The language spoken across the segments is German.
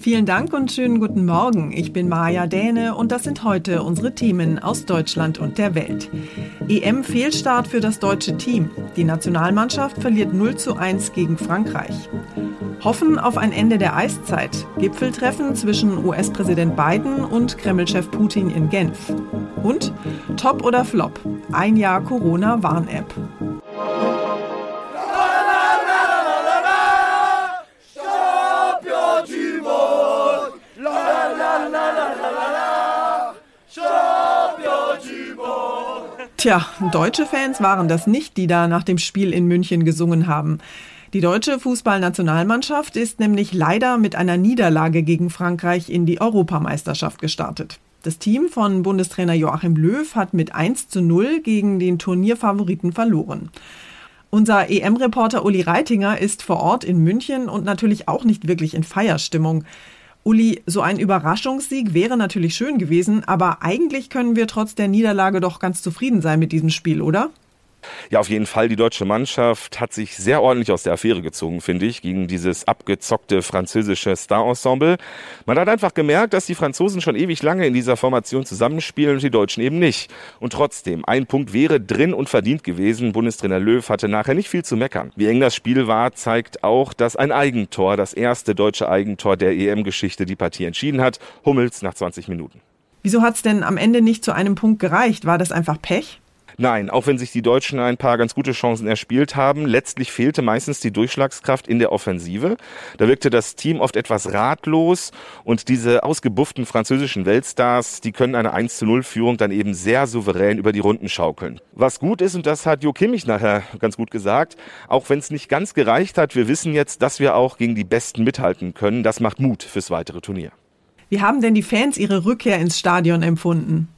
Vielen Dank und schönen guten Morgen. Ich bin Maja Däne und das sind heute unsere Themen aus Deutschland und der Welt. EM-Fehlstart für das deutsche Team. Die Nationalmannschaft verliert 0 zu 1 gegen Frankreich. Hoffen auf ein Ende der Eiszeit. Gipfeltreffen zwischen US-Präsident Biden und Kreml-Chef Putin in Genf. Und Top oder Flop? Ein Jahr Corona-Warn-App. Tja, deutsche Fans waren das nicht, die da nach dem Spiel in München gesungen haben. Die deutsche Fußballnationalmannschaft ist nämlich leider mit einer Niederlage gegen Frankreich in die Europameisterschaft gestartet. Das Team von Bundestrainer Joachim Löw hat mit 1 zu 0 gegen den Turnierfavoriten verloren. Unser EM-Reporter Uli Reitinger ist vor Ort in München und natürlich auch nicht wirklich in Feierstimmung. Uli, so ein Überraschungssieg wäre natürlich schön gewesen, aber eigentlich können wir trotz der Niederlage doch ganz zufrieden sein mit diesem Spiel, oder? Ja, auf jeden Fall. Die deutsche Mannschaft hat sich sehr ordentlich aus der Affäre gezogen, finde ich, gegen dieses abgezockte französische Star-Ensemble. Man hat einfach gemerkt, dass die Franzosen schon ewig lange in dieser Formation zusammenspielen und die Deutschen eben nicht. Und trotzdem, ein Punkt wäre drin und verdient gewesen. Bundestrainer Löw hatte nachher nicht viel zu meckern. Wie eng das Spiel war, zeigt auch, dass ein Eigentor, das erste deutsche Eigentor der EM-Geschichte, die Partie entschieden hat. Hummels nach 20 Minuten. Wieso hat es denn am Ende nicht zu einem Punkt gereicht? War das einfach Pech? Nein, auch wenn sich die Deutschen ein paar ganz gute Chancen erspielt haben, letztlich fehlte meistens die Durchschlagskraft in der Offensive. Da wirkte das Team oft etwas ratlos und diese ausgebufften französischen Weltstars, die können eine 1 zu 0 Führung dann eben sehr souverän über die Runden schaukeln. Was gut ist, und das hat Jo Kimmich nachher ganz gut gesagt, auch wenn es nicht ganz gereicht hat, wir wissen jetzt, dass wir auch gegen die Besten mithalten können. Das macht Mut fürs weitere Turnier. Wie haben denn die Fans ihre Rückkehr ins Stadion empfunden?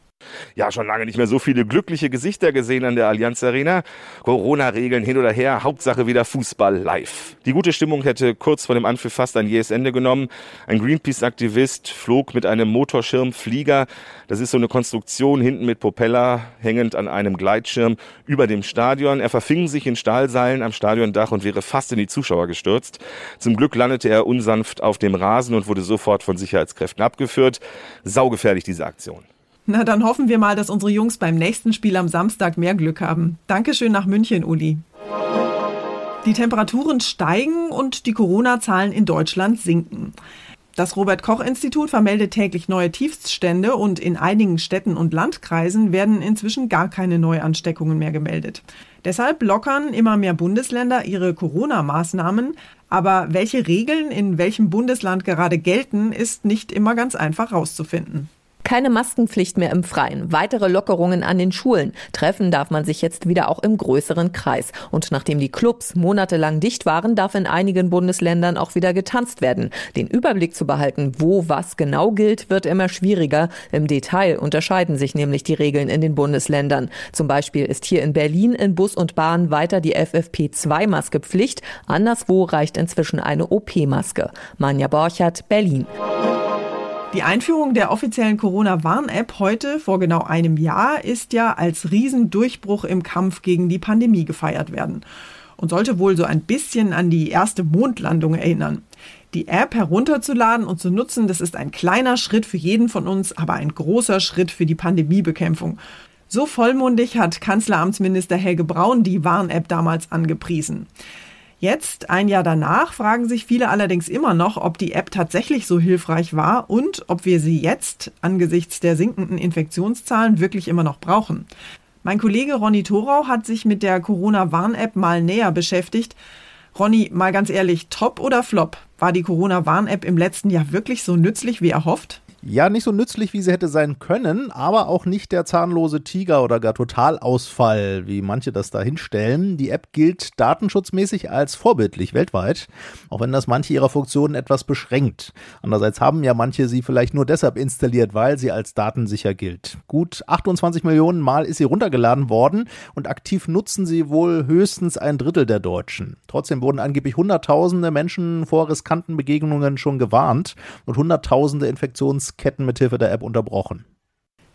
Ja schon lange nicht mehr so viele glückliche Gesichter gesehen an der Allianz Arena. Corona-Regeln hin oder her, Hauptsache wieder Fußball live. Die gute Stimmung hätte kurz vor dem Anpfiff fast ein jähes Ende genommen. Ein Greenpeace-Aktivist flog mit einem Motorschirmflieger, das ist so eine Konstruktion hinten mit Propeller, hängend an einem Gleitschirm über dem Stadion. Er verfing sich in Stahlseilen am Stadiondach und wäre fast in die Zuschauer gestürzt. Zum Glück landete er unsanft auf dem Rasen und wurde sofort von Sicherheitskräften abgeführt. Saugefährlich diese Aktion. Na, dann hoffen wir mal, dass unsere Jungs beim nächsten Spiel am Samstag mehr Glück haben. Dankeschön nach München, Uli. Die Temperaturen steigen und die Corona-Zahlen in Deutschland sinken. Das Robert Koch Institut vermeldet täglich neue Tiefststände und in einigen Städten und Landkreisen werden inzwischen gar keine Neuansteckungen mehr gemeldet. Deshalb lockern immer mehr Bundesländer ihre Corona-Maßnahmen. Aber welche Regeln in welchem Bundesland gerade gelten, ist nicht immer ganz einfach herauszufinden. Keine Maskenpflicht mehr im Freien, weitere Lockerungen an den Schulen. Treffen darf man sich jetzt wieder auch im größeren Kreis. Und nachdem die Clubs monatelang dicht waren, darf in einigen Bundesländern auch wieder getanzt werden. Den Überblick zu behalten, wo was genau gilt, wird immer schwieriger. Im Detail unterscheiden sich nämlich die Regeln in den Bundesländern. Zum Beispiel ist hier in Berlin in Bus und Bahn weiter die FFP2-Maske Pflicht. Anderswo reicht inzwischen eine OP-Maske. Manja Borchert, Berlin. Die Einführung der offiziellen Corona-Warn-App heute vor genau einem Jahr ist ja als Riesendurchbruch im Kampf gegen die Pandemie gefeiert werden und sollte wohl so ein bisschen an die erste Mondlandung erinnern. Die App herunterzuladen und zu nutzen, das ist ein kleiner Schritt für jeden von uns, aber ein großer Schritt für die Pandemiebekämpfung. So vollmundig hat Kanzleramtsminister Helge Braun die Warn-App damals angepriesen. Jetzt, ein Jahr danach, fragen sich viele allerdings immer noch, ob die App tatsächlich so hilfreich war und ob wir sie jetzt angesichts der sinkenden Infektionszahlen wirklich immer noch brauchen. Mein Kollege Ronny Thorau hat sich mit der Corona-Warn-App mal näher beschäftigt. Ronny, mal ganz ehrlich, top oder flop? War die Corona-Warn-App im letzten Jahr wirklich so nützlich wie erhofft? Ja, nicht so nützlich, wie sie hätte sein können, aber auch nicht der zahnlose Tiger oder gar Totalausfall, wie manche das da hinstellen. Die App gilt datenschutzmäßig als vorbildlich weltweit, auch wenn das manche ihrer Funktionen etwas beschränkt. Andererseits haben ja manche sie vielleicht nur deshalb installiert, weil sie als datensicher gilt. Gut 28 Millionen Mal ist sie runtergeladen worden und aktiv nutzen sie wohl höchstens ein Drittel der Deutschen. Trotzdem wurden angeblich Hunderttausende Menschen vor riskanten Begegnungen schon gewarnt und Hunderttausende Infektions Ketten mithilfe der App unterbrochen.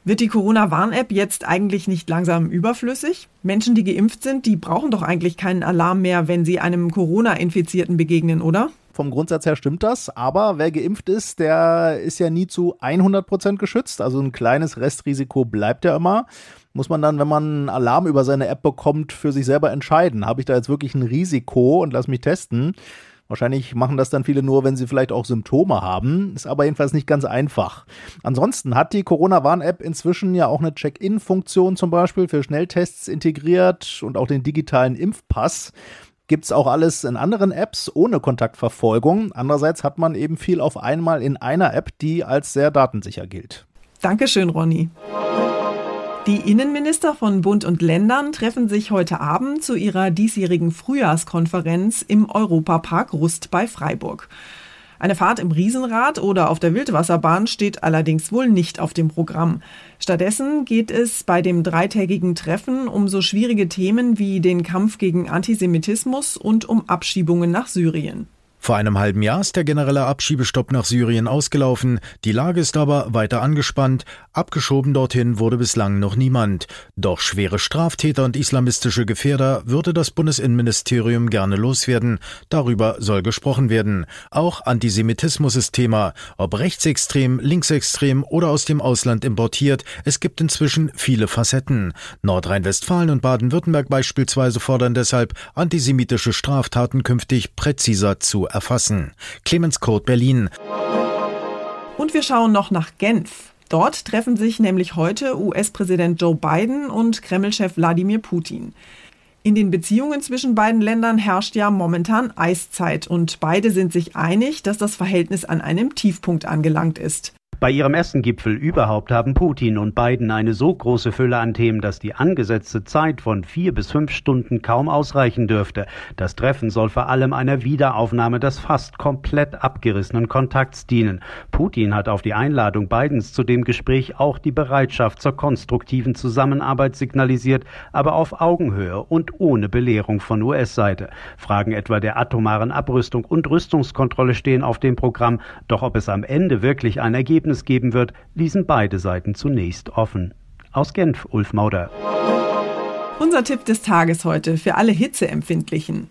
Wird die Corona-Warn-App jetzt eigentlich nicht langsam überflüssig? Menschen, die geimpft sind, die brauchen doch eigentlich keinen Alarm mehr, wenn sie einem Corona-Infizierten begegnen, oder? vom Grundsatz her stimmt das, aber wer geimpft ist, der ist ja nie zu 100 Prozent geschützt. Also ein kleines Restrisiko bleibt ja immer. Muss man dann, wenn man einen Alarm über seine App bekommt, für sich selber entscheiden. Habe ich da jetzt wirklich ein Risiko und lass mich testen? Wahrscheinlich machen das dann viele nur, wenn sie vielleicht auch Symptome haben. Ist aber jedenfalls nicht ganz einfach. Ansonsten hat die Corona-Warn-App inzwischen ja auch eine Check-in-Funktion zum Beispiel für Schnelltests integriert und auch den digitalen Impfpass. Gibt's auch alles in anderen Apps ohne Kontaktverfolgung. Andererseits hat man eben viel auf einmal in einer App, die als sehr datensicher gilt. Dankeschön, Ronny. Die Innenminister von Bund und Ländern treffen sich heute Abend zu ihrer diesjährigen Frühjahrskonferenz im Europapark Rust bei Freiburg. Eine Fahrt im Riesenrad oder auf der Wildwasserbahn steht allerdings wohl nicht auf dem Programm. Stattdessen geht es bei dem dreitägigen Treffen um so schwierige Themen wie den Kampf gegen Antisemitismus und um Abschiebungen nach Syrien. Vor einem halben Jahr ist der generelle Abschiebestopp nach Syrien ausgelaufen. Die Lage ist aber weiter angespannt. Abgeschoben dorthin wurde bislang noch niemand. Doch schwere Straftäter und islamistische Gefährder würde das Bundesinnenministerium gerne loswerden. Darüber soll gesprochen werden. Auch Antisemitismus ist Thema. Ob rechtsextrem, linksextrem oder aus dem Ausland importiert, es gibt inzwischen viele Facetten. Nordrhein-Westfalen und Baden-Württemberg beispielsweise fordern deshalb, antisemitische Straftaten künftig präziser zu erfassen. Clemens Kurt Berlin. Und wir schauen noch nach Genf. Dort treffen sich nämlich heute US-Präsident Joe Biden und Kreml-Chef Wladimir Putin. In den Beziehungen zwischen beiden Ländern herrscht ja momentan Eiszeit und beide sind sich einig, dass das Verhältnis an einem Tiefpunkt angelangt ist. Bei ihrem ersten Gipfel überhaupt haben Putin und Biden eine so große Fülle an Themen, dass die angesetzte Zeit von vier bis fünf Stunden kaum ausreichen dürfte. Das Treffen soll vor allem einer Wiederaufnahme des fast komplett abgerissenen Kontakts dienen. Putin hat auf die Einladung Bidens zu dem Gespräch auch die Bereitschaft zur konstruktiven Zusammenarbeit signalisiert, aber auf Augenhöhe und ohne Belehrung von US-Seite. Fragen etwa der atomaren Abrüstung und Rüstungskontrolle stehen auf dem Programm, doch ob es am Ende wirklich ein Ergebnis Ergebnis geben wird, ließen beide Seiten zunächst offen. Aus Genf, Ulf Mauder. Unser Tipp des Tages heute für alle Hitzeempfindlichen.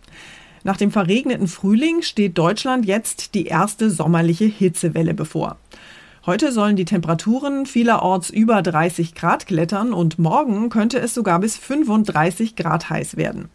Nach dem verregneten Frühling steht Deutschland jetzt die erste sommerliche Hitzewelle bevor. Heute sollen die Temperaturen vielerorts über 30 Grad klettern und morgen könnte es sogar bis 35 Grad heiß werden.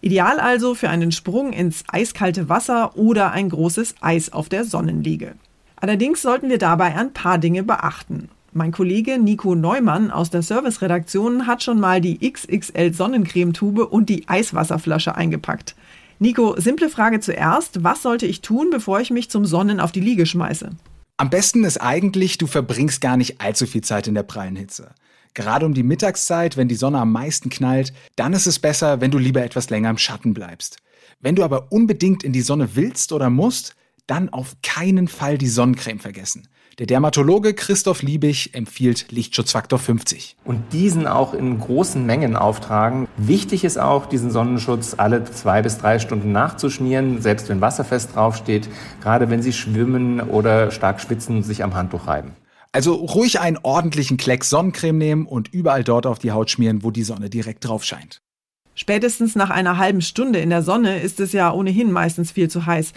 Ideal also für einen Sprung ins eiskalte Wasser oder ein großes Eis auf der Sonnenliege. Allerdings sollten wir dabei ein paar Dinge beachten. Mein Kollege Nico Neumann aus der Serviceredaktion hat schon mal die XXL Sonnencremetube und die Eiswasserflasche eingepackt. Nico, simple Frage zuerst. Was sollte ich tun, bevor ich mich zum Sonnen auf die Liege schmeiße? Am besten ist eigentlich, du verbringst gar nicht allzu viel Zeit in der prallen Hitze. Gerade um die Mittagszeit, wenn die Sonne am meisten knallt, dann ist es besser, wenn du lieber etwas länger im Schatten bleibst. Wenn du aber unbedingt in die Sonne willst oder musst, dann auf keinen Fall die Sonnencreme vergessen. Der Dermatologe Christoph Liebig empfiehlt Lichtschutzfaktor 50. Und diesen auch in großen Mengen auftragen. Wichtig ist auch, diesen Sonnenschutz alle zwei bis drei Stunden nachzuschmieren, selbst wenn wasserfest draufsteht, gerade wenn Sie schwimmen oder stark schwitzen und sich am Handtuch reiben. Also ruhig einen ordentlichen Klecks Sonnencreme nehmen und überall dort auf die Haut schmieren, wo die Sonne direkt drauf scheint. Spätestens nach einer halben Stunde in der Sonne ist es ja ohnehin meistens viel zu heiß.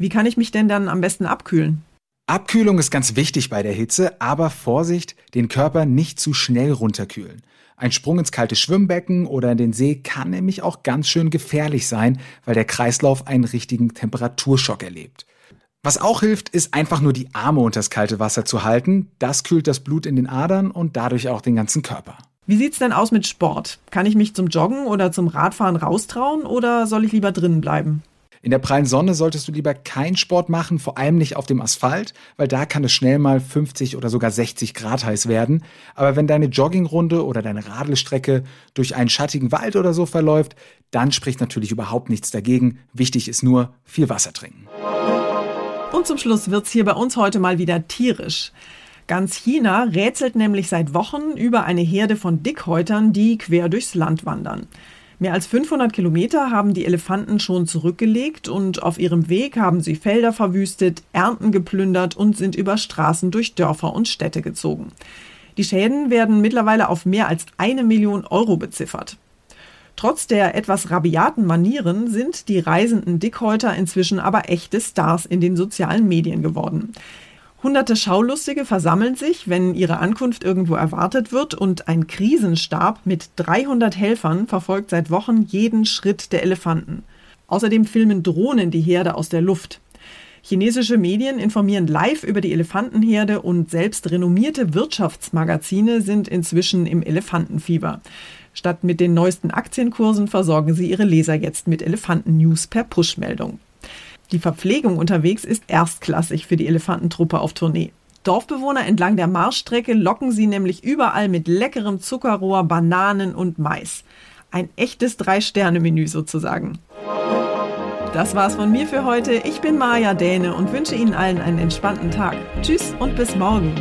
Wie kann ich mich denn dann am besten abkühlen? Abkühlung ist ganz wichtig bei der Hitze, aber Vorsicht, den Körper nicht zu schnell runterkühlen. Ein Sprung ins kalte Schwimmbecken oder in den See kann nämlich auch ganz schön gefährlich sein, weil der Kreislauf einen richtigen Temperaturschock erlebt. Was auch hilft, ist einfach nur die Arme unter das kalte Wasser zu halten. Das kühlt das Blut in den Adern und dadurch auch den ganzen Körper. Wie sieht's denn aus mit Sport? Kann ich mich zum Joggen oder zum Radfahren raustrauen oder soll ich lieber drinnen bleiben? In der prallen Sonne solltest du lieber keinen Sport machen, vor allem nicht auf dem Asphalt, weil da kann es schnell mal 50 oder sogar 60 Grad heiß werden. Aber wenn deine Joggingrunde oder deine Radelstrecke durch einen schattigen Wald oder so verläuft, dann spricht natürlich überhaupt nichts dagegen. Wichtig ist nur viel Wasser trinken. Und zum Schluss wird's hier bei uns heute mal wieder tierisch. Ganz China rätselt nämlich seit Wochen über eine Herde von Dickhäutern, die quer durchs Land wandern. Mehr als 500 Kilometer haben die Elefanten schon zurückgelegt und auf ihrem Weg haben sie Felder verwüstet, Ernten geplündert und sind über Straßen durch Dörfer und Städte gezogen. Die Schäden werden mittlerweile auf mehr als eine Million Euro beziffert. Trotz der etwas rabiaten Manieren sind die reisenden Dickhäuter inzwischen aber echte Stars in den sozialen Medien geworden. Hunderte Schaulustige versammeln sich, wenn ihre Ankunft irgendwo erwartet wird und ein Krisenstab mit 300 Helfern verfolgt seit Wochen jeden Schritt der Elefanten. Außerdem filmen Drohnen die Herde aus der Luft. Chinesische Medien informieren live über die Elefantenherde und selbst renommierte Wirtschaftsmagazine sind inzwischen im Elefantenfieber. Statt mit den neuesten Aktienkursen versorgen sie ihre Leser jetzt mit Elefanten-News per Push-Meldung. Die Verpflegung unterwegs ist erstklassig für die Elefantentruppe auf Tournee. Dorfbewohner entlang der Marschstrecke locken sie nämlich überall mit leckerem Zuckerrohr, Bananen und Mais. Ein echtes Drei-Sterne-Menü sozusagen. Das war's von mir für heute. Ich bin Maja Däne und wünsche Ihnen allen einen entspannten Tag. Tschüss und bis morgen.